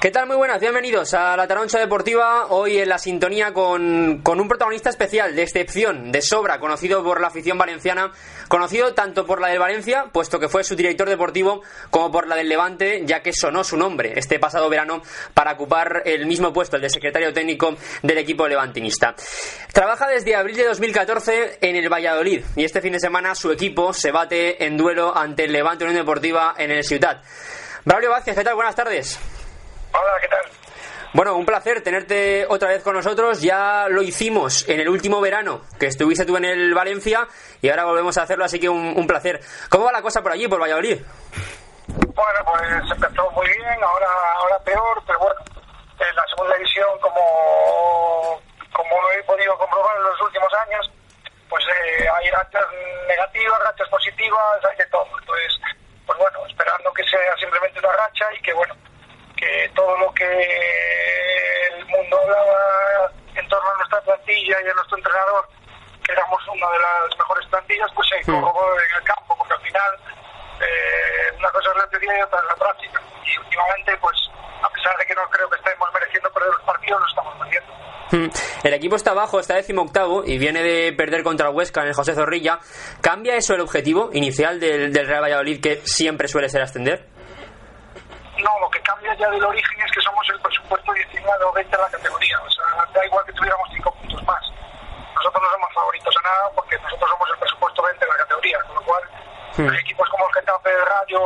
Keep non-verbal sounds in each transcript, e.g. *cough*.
¿Qué tal? Muy buenas, bienvenidos a la Taroncha Deportiva. Hoy en la sintonía con, con, un protagonista especial, de excepción, de sobra, conocido por la afición valenciana, conocido tanto por la del Valencia, puesto que fue su director deportivo, como por la del Levante, ya que sonó su nombre este pasado verano para ocupar el mismo puesto, el de secretario técnico del equipo levantinista. Trabaja desde abril de 2014 en el Valladolid y este fin de semana su equipo se bate en duelo ante el Levante Unión Deportiva en el Ciutat. Braulio Vázquez, ¿qué tal? Buenas tardes. Hola, ¿qué tal? Bueno, un placer tenerte otra vez con nosotros. Ya lo hicimos en el último verano que estuviste tú en el Valencia y ahora volvemos a hacerlo, así que un, un placer. ¿Cómo va la cosa por allí, por Valladolid? Bueno, pues empezó muy bien, ahora, ahora peor, pero bueno, en la segunda división, como, como he podido comprobar en los últimos años, pues eh, hay rachas negativas, rachas positivas, hay de todo. Entonces, pues bueno, esperando que sea simplemente una racha y que bueno, que todo lo que el mundo hablaba en torno a nuestra plantilla y a nuestro entrenador, que éramos una de las mejores plantillas, pues se corroboró en el campo, porque al final eh, una cosa es la teoría y otra es la práctica. Y últimamente, pues a pesar de que no creo que estemos mereciendo perder los partidos, lo estamos perdiendo. El equipo está abajo, está décimo octavo y viene de perder contra el Huesca en el José Zorrilla. ¿Cambia eso el objetivo inicial del, del Real Valladolid que siempre suele ser ascender? Ya del origen es que somos el presupuesto 19 o 20 de la categoría. O sea, da igual que tuviéramos 5 puntos más. Nosotros no somos favoritos a nada porque nosotros somos el presupuesto 20 de la categoría. Con lo cual, hmm. hay equipos como el Getafe de Rayo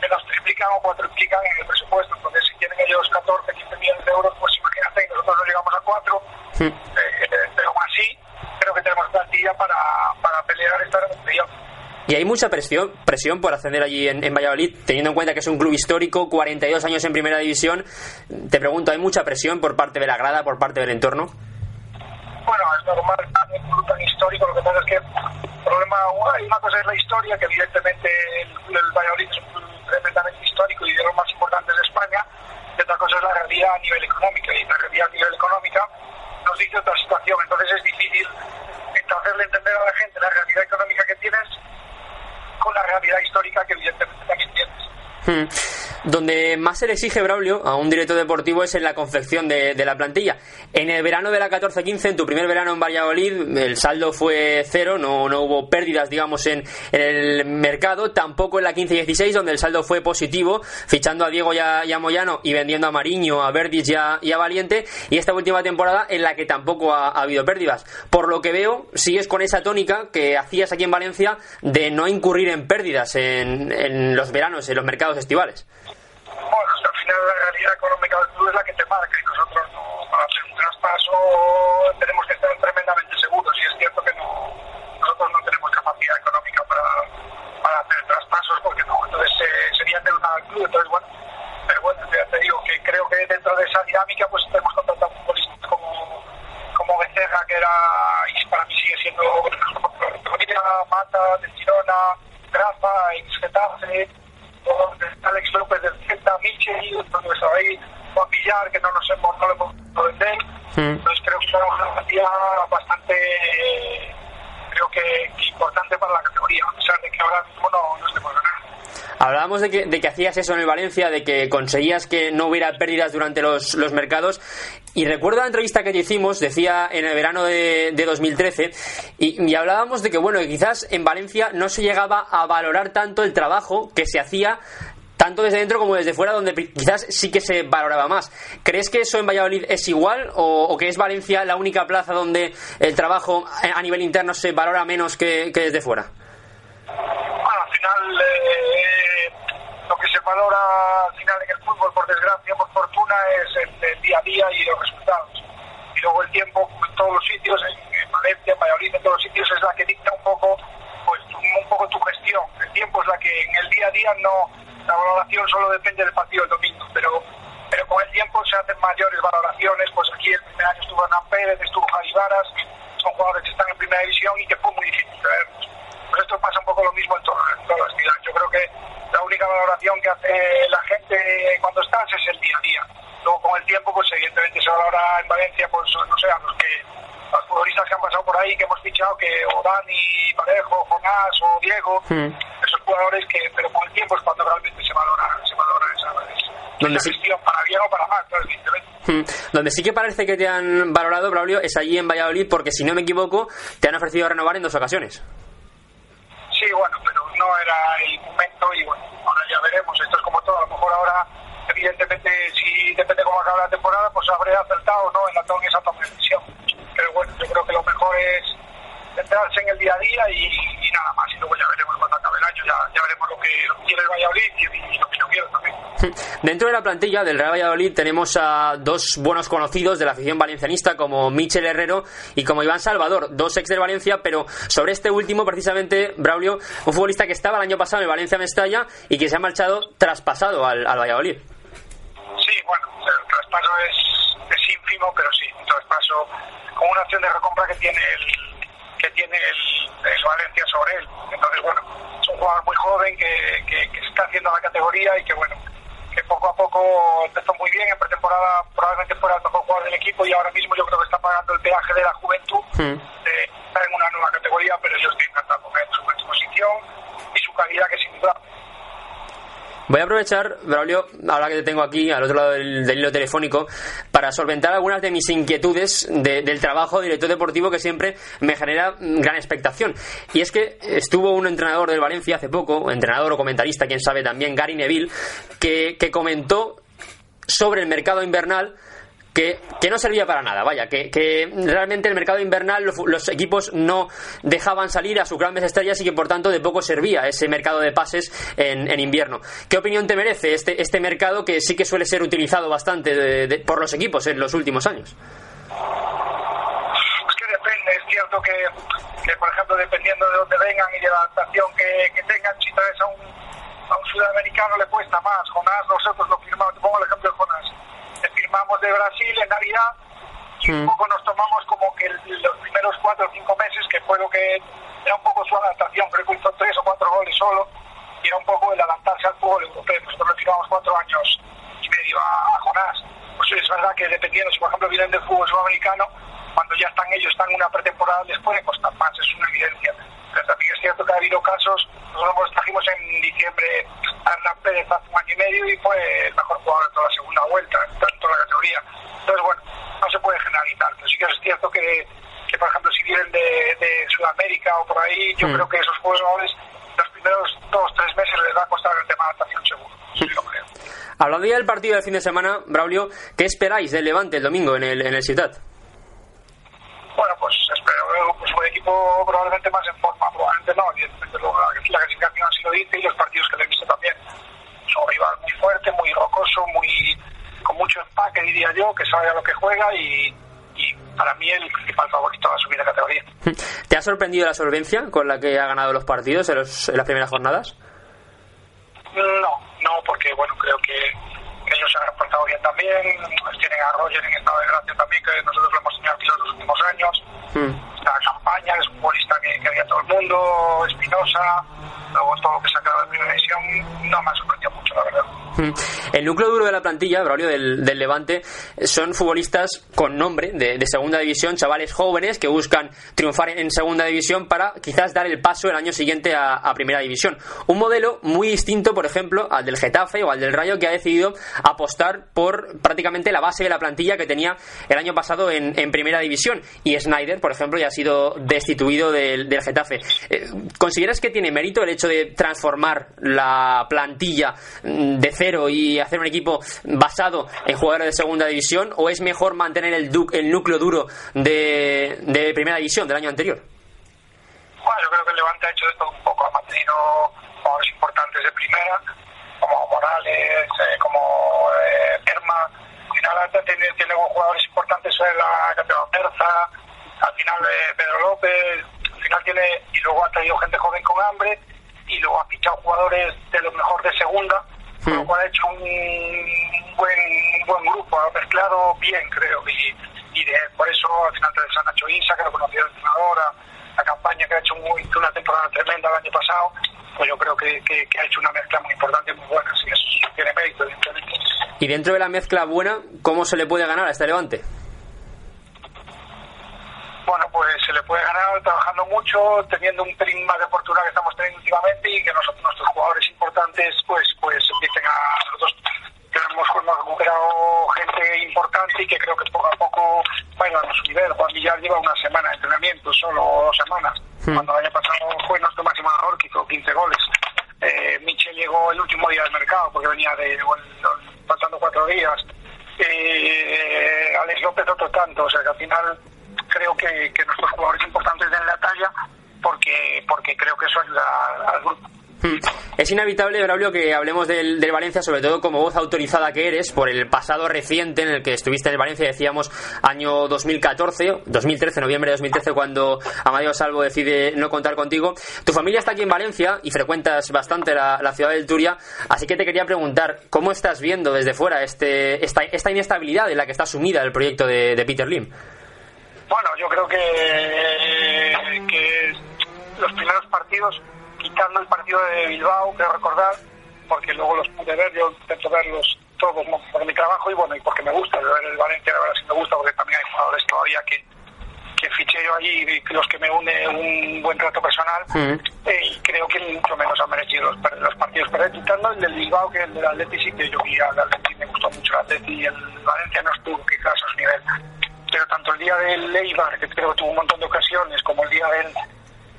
que las triplican o cuatriplican en el presupuesto. Entonces, si tienen ellos 14, 15 millones de euros, pues imagínate, nosotros no llegamos a 4. Hmm. Eh, pero aún así, creo que tenemos plantilla para, para pelear esta remontación. Y hay mucha presión, presión por ascender allí en, Valladolid, teniendo en cuenta que es un club histórico, 42 años en primera división. Te pregunto, ¿hay mucha presión por parte de la grada, por parte del entorno? Bueno, es normal, un club tan histórico, lo que pasa es que el problema, una cosa es la historia, que evidentemente el, el Valladolid es un club tremendamente histórico y de los más importantes de España, y otra cosa es la realidad a nivel económico, y la realidad a nivel económica nos dice otra situación, entonces es difícil hacerle entender a la gente la realidad económica que tienes con la realidad histórica que. Hmm. Donde más se le exige, Braulio, a un director deportivo es en la confección de, la plantilla. En el verano de la 14-15, en tu primer verano en Valladolid, el saldo fue cero, no, no hubo pérdidas, digamos, en, el mercado. Tampoco en la 15-16, donde el saldo fue positivo, fichando a Diego y a, y a, Moyano y vendiendo a Mariño, a Verdis y a, y a, Valiente. Y esta última temporada en la que tampoco ha, ha, habido pérdidas. Por lo que veo, sigues con esa tónica que hacías aquí en Valencia de no incurrir en pérdidas en, en los veranos, en los mercados estivales. Bueno, al final la realidad económica del club es la que te marca y nosotros no, para hacer un traspaso tenemos que estar tremendamente seguros y es cierto que no, nosotros no tenemos capacidad económica para, hacer traspasos porque no, entonces eh, sería endeudar al club, entonces bueno, pero bueno, te digo que creo que dentro de esa dinámica pues tenemos contratado futbolistas como, como Becerra que era y para mí sigue siendo *laughs* Mata, de Girona, Rafa, ex Alex López del Celta, Michel, entonces ahí Juan Villar, que no nos hemos, no lo hemos podido vender. Mm. Entonces creo que es una cantidad bastante, creo que, que, importante para la categoría, a pesar de que ahora mismo no, no estemos ganando. Hablábamos de que, de que, hacías eso en el Valencia, de que conseguías que no hubiera pérdidas durante los, los mercados. Y recuerdo la entrevista que te hicimos, decía en el verano de, de 2013, y, y, hablábamos de que, bueno, que quizás en Valencia no se llegaba a valorar tanto el trabajo que se hacía tanto desde dentro como desde fuera, donde quizás sí que se valoraba más. ¿Crees que eso en Valladolid es igual o, que es Valencia la única plaza donde el trabajo a nivel interno se valora menos que, desde fuera? Bueno, al final, eh, lo que se valora al final en el fútbol, por desgracia, por fortuna, es el, el día a día y los resultados. Y luego el tiempo, en todos los sitios, en, en Valencia, en Valladolid, en todos los sitios, es la que dicta un poco, pues, un, un poco tu gestión. El tiempo es la que en el día a día no la valoración solo depende del partido del domingo, pero pero con el tiempo se hacen mayores valoraciones, pues aquí el primer año estuvo Hernán Pérez, estuvo Javi Varas, son jugadores que están en primera división y que fue muy difícil traerlos. Pues esto pasa un poco lo mismo en, todas las ciudades. Yo creo que la única valoración que hace la gente cuando estás es el día a día. Luego con el tiempo, pues evidentemente se valora en Valencia, pues no sé, a los que los futbolistas que han pasado por ahí, que hemos fichado, que o Dani, Parejo, Jonás o Diego, esos jugadores que, pero con el tiempo es cuando realmente se valora, se valora esa, donde sí, para bien o para mal, hmm. Donde sí que parece que te han valorado, Braulio, es allí en Valladolid, porque si no me equivoco, te han ofrecido renovar en dos ocasiones. Sí, bueno, pero no era el momento y bueno, ahora ya veremos. Esto es como todo. A lo mejor ahora, evidentemente, si depende cómo acaba la temporada, pues habré acertado no en la toma esa decisión. Pero bueno, yo creo que lo mejor es centrarse en el día a día y, nada más. Y luego ya veremos cuando acabe el año, ya, veremos lo que, quiere el Valladolid y, y lo que yo quiero también. *laughs* Dentro de la plantilla del Real Valladolid tenemos a dos buenos conocidos de la afición valencianista como Michel Herrero y como Iván Salvador, dos ex del Valencia, pero sobre este último precisamente, Braulio, un futbolista que estaba el año pasado en el Valencia Mestalla y que se ha marchado traspasado al, Valladolid. Traspaso es, es ínfimo, pero sí, un traspaso con una acción de recompra que tiene el que tiene el, Valencia sobre él. Entonces, bueno, es un jugador muy joven que, que, que está haciendo la categoría y que, bueno, que poco a poco empezó muy bien, en pretemporada probablemente fuera el mejor jugador del equipo y ahora mismo yo creo que está pagando el peaje de la juventud, hmm. de estar en una nueva categoría, pero yo estoy encantado con su exposición y su calidad que sin duda Voy a aprovechar, Braulio, ahora que te tengo aquí al otro lado del, hilo telefónico, para solventar algunas de mis inquietudes del trabajo de director deportivo que siempre me genera gran expectación. Y es que estuvo un entrenador del Valencia hace poco, entrenador o comentarista, quién sabe también, Gary Neville, que comentó sobre el mercado invernal que, que, no servía para nada, vaya, que, que realmente el mercado invernal los, equipos no dejaban salir a sus grandes estrellas y que por tanto de poco servía ese mercado de pases en, en invierno. ¿Qué opinión te merece este, este mercado que sí que suele ser utilizado bastante por los equipos en los últimos años? Es que depende, es cierto que, que por ejemplo, dependiendo de dónde vengan y de la adaptación que, que tengan, si traes a un, a un sudamericano le cuesta más. Jonás, nosotros lo firmamos, te pongo el ejemplo de Jonás firmamos de Brasil en Navidad y un mm. poco nos tomamos como que los primeros cuatro o cinco meses, que fue lo que era un poco su adaptación, creo que hizo tres o cuatro goles solo, y era un poco el adaptarse al fútbol europeo. Nosotros le firmamos cuatro años y medio a, Jonás. Pues es verdad que dependiendo, si por ejemplo vienen del fútbol sudamericano, cuando ya están ellos, están en una pretemporada, les puede costar más, es una evidencia. Pero también es cierto que ha habido casos, nosotros los trajimos en diciembre a Hernán Pérez hace un año y medio y fue el mejor jugador de toda la segunda vuelta, tanto Entonces, bueno, no se puede generalizar, pero sí que es cierto que, que por ejemplo, si vienen de, de Sudamérica o por ahí, yo mm. creo que esos jugadores los primeros dos o tres meses les va a costar el tema de adaptación seguro. Sí, lo creo. Hablando ya del partido del fin de semana, Braulio, ¿qué esperáis del Levante el domingo en el, en el Ciutat? Bueno, pues espero pues un equipo probablemente más en forma, probablemente no, evidentemente la, clasificación así lo dice y los partidos que le he visto también. son un rival muy fuerte, muy rocoso, muy mucho empaque, diría yo, que sabe a lo que juega y, y para mí el principal favorito a subir de categoría. *laughs* ¿Te ha sorprendido la solvencia con la que ha ganado los partidos en, en las primeras jornadas? No, no, porque bueno, creo que ellos se han portado bien también, tienen a Roger en estado de gracia también, que nosotros lo hemos tenido aquí los últimos años. Mm. Está Campaña, es un futbolista que, que había todo el mundo, Espinosa, luego todo lo que se ha quedado en primera división, no me ha sorprendido mucho, la verdad. Mm. El núcleo duro de la plantilla, Braulio, del, del Levante, son futbolistas con nombre de, segunda división, chavales jóvenes que buscan triunfar en segunda división para quizás dar el paso el año siguiente a, primera división. Un modelo muy distinto, por ejemplo, al del Getafe o al del Rayo, que ha decidido apostar por prácticamente la base de la plantilla que tenía el año pasado en, primera división. Y Snyder, por ejemplo, ya ha sido destituido del, del Getafe. Eh, ¿Consideras que tiene mérito el hecho de transformar la plantilla de cero y hacer un equipo basado en jugadores de segunda división o es mejor mantener el, el núcleo duro de, primera división del año anterior? Bueno, yo creo que el Levante ha hecho esto un poco, ha mantenido jugadores importantes de primera, como Morales, eh, como eh. Al final tiene, tiene jugadores importantes en la categoría terza, al final eh, Pedro López, al final tiene, y luego ha traído gente joven con hambre y luego ha fichado jugadores de lo mejor de segunda, con lo cual ha hecho un buen, buen grupo, ha mezclado bien, creo, y, y de, por eso al final de San Nacho Isa, que lo conocía el entrenador, la campaña que ha hecho muy, una temporada tremenda el año pasado, pues yo creo que, que, que ha hecho una mezcla muy importante y muy buena, así eso tiene mérito, evidentemente. Y dentro de la mezcla buena, ¿cómo se le puede ganar a este Levante? Pues se le puede ganar trabajando mucho, teniendo un pelín más de fortuna que estamos teniendo últimamente y que nosotros, nuestros jugadores importantes pues pues empiecen a nosotros tenemos hemos recuperado gente importante y que creo que poco a poco bueno a su nivel. Juan Villar lleva una semana de entrenamiento, solo dos semanas, cuando el año pasado fue nuestro máximo que hizo 15 goles. Eh, Michel llegó el último día del mercado porque venía de faltando cuatro días. Eh, Alex López otro tanto, o sea que al final creo que, que nuestros jugadores importantes den la talla porque porque creo que eso ayuda al grupo. Es inevitable, Braulio, que hablemos del, del, Valencia, sobre todo como voz autorizada que eres, por el pasado reciente en el que estuviste en el Valencia, decíamos año 2014, 2013, noviembre de 2013, cuando Amadeo Salvo decide no contar contigo. Tu familia está aquí en Valencia y frecuentas bastante la, la ciudad del Turia, así que te quería preguntar, ¿cómo estás viendo desde fuera este, esta, esta inestabilidad en la que está sumida el proyecto de Peter Lim? Yo creo que, que los primeros partidos quitando el partido de Bilbao, quiero recordar, porque luego los pude ver, yo intento verlos todos por mi trabajo y bueno, y porque me gusta ver el Valencia, la verdad sí me gusta, porque también hay jugadores todavía que, que fiché yo allí y los que me une un buen trato personal mm. eh, y creo que mucho menos han merecido los, los partidos. Pero quitando el del Bilbao que el del Atleti sí que yo vi al Atleti me gustó mucho el Atleti y el Valencia no estuvo quizás a su nivel pero tanto el día del Eibar que creo que tuvo un montón de ocasiones como el día del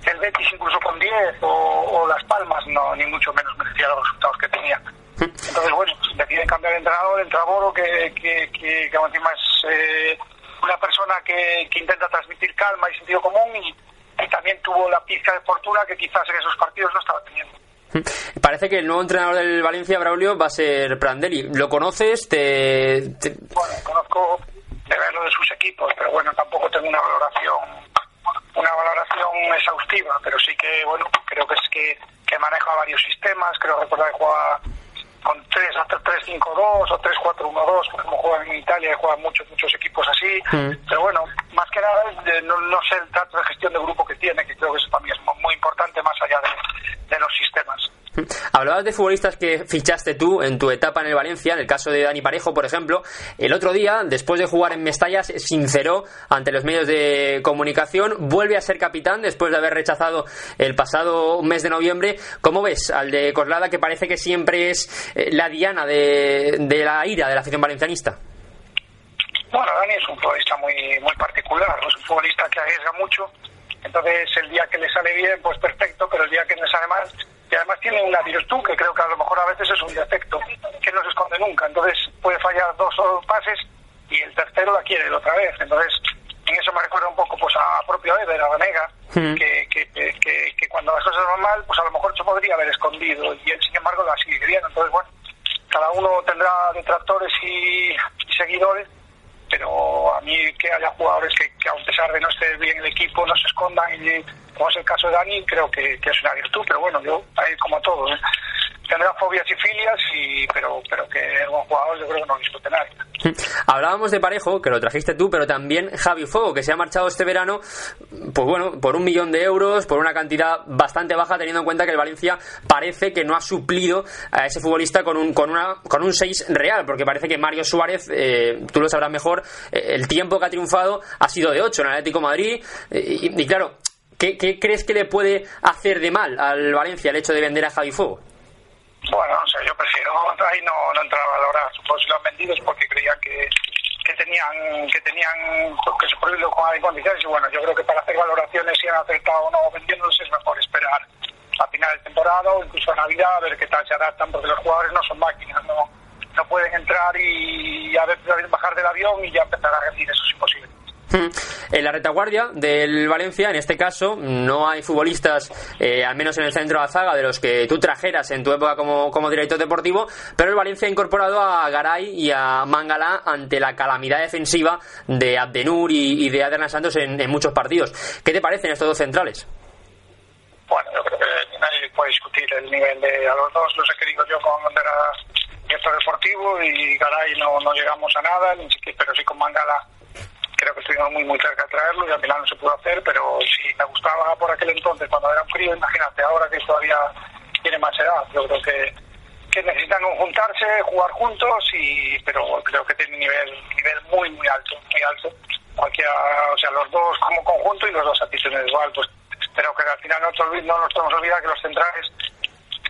el Betis incluso con 10 o, o, Las Palmas no ni mucho menos merecía los resultados que tenía. Entonces, bueno, deciden cambiar de entrenador, entra Boro, que, que, que, que encima es eh, una persona que, que, intenta transmitir calma y sentido común y, y, también tuvo la pizca de fortuna que quizás en esos partidos no estaba teniendo. Parece que el nuevo entrenador del Valencia, Braulio, va a ser Prandelli. ¿Lo conoces? Te, te... Bueno, conozco de sus equipos, pero bueno, tampoco tengo una valoración una valoración exhaustiva, pero sí que, bueno, creo que es que, que maneja varios sistemas, creo recordar que juega con 3 hasta 3-5-2 o 3-4-1-2, como juegan en Italia, juegan muchos, muchos equipos así, mm. pero bueno, más que nada no, no, sé el trato de gestión de grupo que tiene, que creo que eso también es muy importante más allá de, de los sistemas. *laughs* Hablabas de futbolistas que fichaste tú en tu etapa en el Valencia, en el caso de Dani Parejo, por ejemplo. El otro día, después de jugar en Mestalla, se sinceró ante los medios de comunicación, vuelve a ser capitán después de haber rechazado el pasado mes de noviembre. ¿Cómo ves al de Corlada, que parece que siempre es eh, la diana de, de la ira de la afición valencianista? Bueno, Dani es un futbolista muy, muy particular, es un futbolista que arriesga mucho. Entonces, el día que le sale bien, pues perfecto, pero el día que le sale mal, y además tiene una virtud que creo que a lo mejor a veces es un defecto, que no se esconde nunca. Entonces puede fallar dos o pases y el tercero la quiere otra vez. Entonces, en eso me recuerda un poco pues a propio Ever, a Vanega, mm. que, que, que, que, cuando las cosas van mal, pues a lo mejor se podría haber escondido y él, sin embargo, la sigue viendo. Entonces, bueno, cada uno tendrá detractores y, y seguidores pero a mí que haya jugadores que, que, a pesar de no estar bien el equipo no se escondan y como es el caso de Dani creo que, es una virtud pero bueno yo como todo ¿eh? tendrá fobias y filias y pero pero que buen jugador yo creo que no discute nadie *laughs* Hablábamos de Parejo, que lo trajiste tú, pero también Javi Fuego, que se ha marchado este verano, pues bueno, por un millón de euros, por una cantidad bastante baja, teniendo en cuenta que el Valencia parece que no ha suplido a ese futbolista con un, con una, con un 6 real, porque parece que Mario Suárez, eh, tú lo sabrás mejor, eh, el tiempo que ha triunfado ha sido de 8 en Atlético Madrid, eh, y, y, claro, ¿qué, ¿qué, crees que le puede hacer de mal al Valencia el hecho de vender a Javi Fuego? Bueno, o sea, yo prefiero ahí no, no entrar a si lo han vendido es porque creían que, que tenían que tenían que suplirlo con condiciones y bueno, yo creo que para hacer valoraciones si han acertado o no vendiéndolos es mejor esperar a final de temporada o incluso a Navidad a ver qué tal se adaptan porque los jugadores no son máquinas, no, no pueden entrar y a ver, bajar del avión y ya empezar a rendir, eso es imposible. En la retaguardia del Valencia, en este caso, no hay futbolistas, eh, al menos en el centro de la zaga, de los que tú trajeras en tu época como, como director deportivo, pero el Valencia ha incorporado a Garay y a Mangala ante la calamidad defensiva de Abdenur y, de Aderna Santos en, muchos partidos. ¿Qué te parecen estos dos centrales? Bueno, yo creo que nadie puede discutir el nivel de a los dos, los he querido yo con era director deportivo y Garay no, no llegamos a nada, pero sí con Mangala creo que estuvimos muy muy cerca de traerlo y al final no se pudo hacer, pero sí me gustaba por aquel entonces cuando era un frío, imagínate ahora que todavía tiene más edad, yo creo que, que necesitan juntarse, jugar juntos y pero creo que tiene un nivel, nivel muy muy alto, muy alto. Cualquiera, o sea, los dos como conjunto y los dos a igual, pues pero que al final no, no nos podemos olvidar que los centrales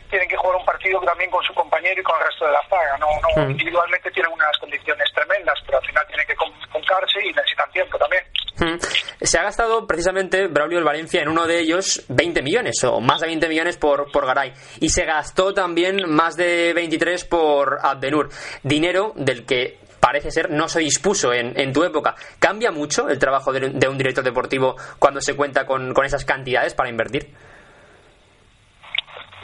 tienen que jugar un partido también con su compañero y con el resto de la zaga. No, no, mm. Individualmente tienen unas condiciones tremendas, pero al final tienen que concarse y necesitan tiempo también. Mm. Se ha gastado precisamente Braulio el Valencia en uno de ellos 20 millones o más de 20 millones por, por Garay. Y se gastó también más de 23 por Adbenur. Dinero del que parece ser no se dispuso en, en tu época. ¿Cambia mucho el trabajo de, de, un director deportivo cuando se cuenta con, con esas cantidades para invertir?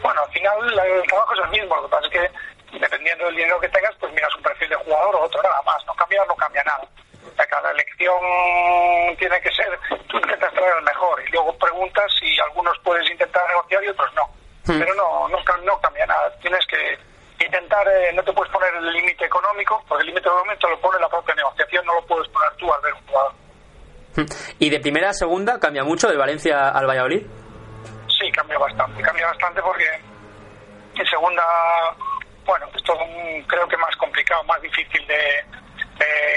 Bueno, al final el trabajo es el mismo, lo que pasa es que dependiendo del dinero que tengas, pues miras un perfil de jugador o otro, nada más. No cambia, no cambia nada. Cada elección tiene que ser, tú intentas traer el mejor y luego preguntas si algunos puedes intentar negociar y otros no. Hmm. Pero no, no, no, cambia nada. Tienes que intentar, eh, no te puedes poner el límite económico, porque el límite económico lo pone la propia negociación, no lo puedes poner tú al ver un jugador. Hmm. ¿Y de primera a segunda cambia mucho de Valencia al Valladolid? sí, cambia bastante. Cambia bastante porque en segunda, bueno, es todo creo que más complicado, más difícil de,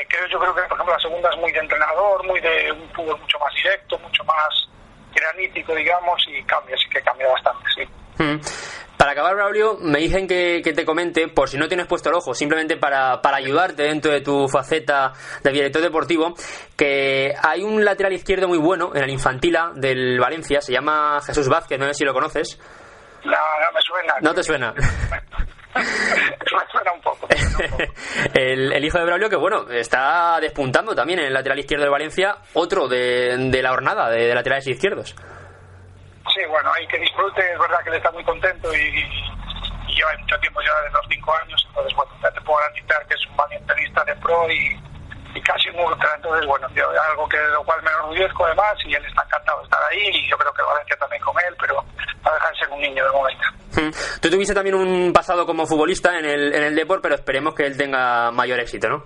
creo yo creo que por ejemplo la segunda es muy de entrenador, muy de un fútbol mucho más directo, mucho más granítico, digamos, y cambia, sí que cambia bastante, sí. Mm. Para acabar, Braulio, me dicen que, que, te comente, por si no tienes puesto el ojo, simplemente para, para ayudarte dentro de tu faceta de director deportivo, que hay un lateral izquierdo muy bueno en el Infantila del Valencia, se llama Jesús Vázquez, no sé si lo conoces. No, no me suena. ¿No te suena? *laughs* me suena un poco. *laughs* el, hijo de Braulio, que bueno, está despuntando también en el lateral izquierdo del Valencia, otro de, de la jornada de, de laterales izquierdos. Sí, bueno, hay que disfrute, es verdad que él está muy contento y, y lleva mucho tiempo ya de los cinco años, entonces bueno, ya te puedo garantizar que es un valientenista de pro y, y casi un ultra, entonces bueno, yo, algo que de lo cual me enorgullezco además y él está encantado de estar ahí y yo creo que Valencia también con él, pero va a dejar ser un niño de momento. Hmm. Tú tuviste también un pasado como futbolista en el, en el Deport, pero esperemos que él tenga mayor éxito, ¿no?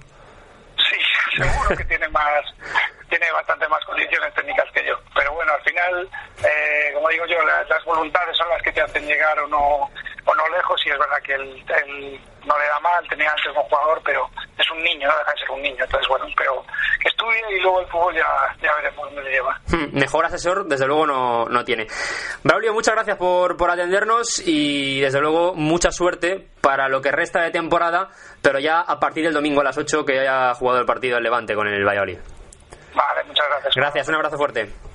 Sí, *laughs* seguro que tiene más tiene bastante más condiciones técnicas que yo. Pero bueno, al final, eh, como digo yo, las, voluntades son las que te hacen llegar o no o no lejos y es verdad que él, no le da mal, tenía antes un jugador, pero es un niño, no deja de ser un niño. Entonces, bueno, pero que estudie y luego el fútbol ya, ya veremos dónde le lleva. Hmm, mejor asesor, desde luego, no, no tiene. Braulio, muchas gracias por, por atendernos y desde luego mucha suerte para lo que resta de temporada, pero ya a partir del domingo a las 8 que haya jugado el partido el Levante con el Valladolid. Vale, muchas gracias. Gracias, un abrazo fuerte.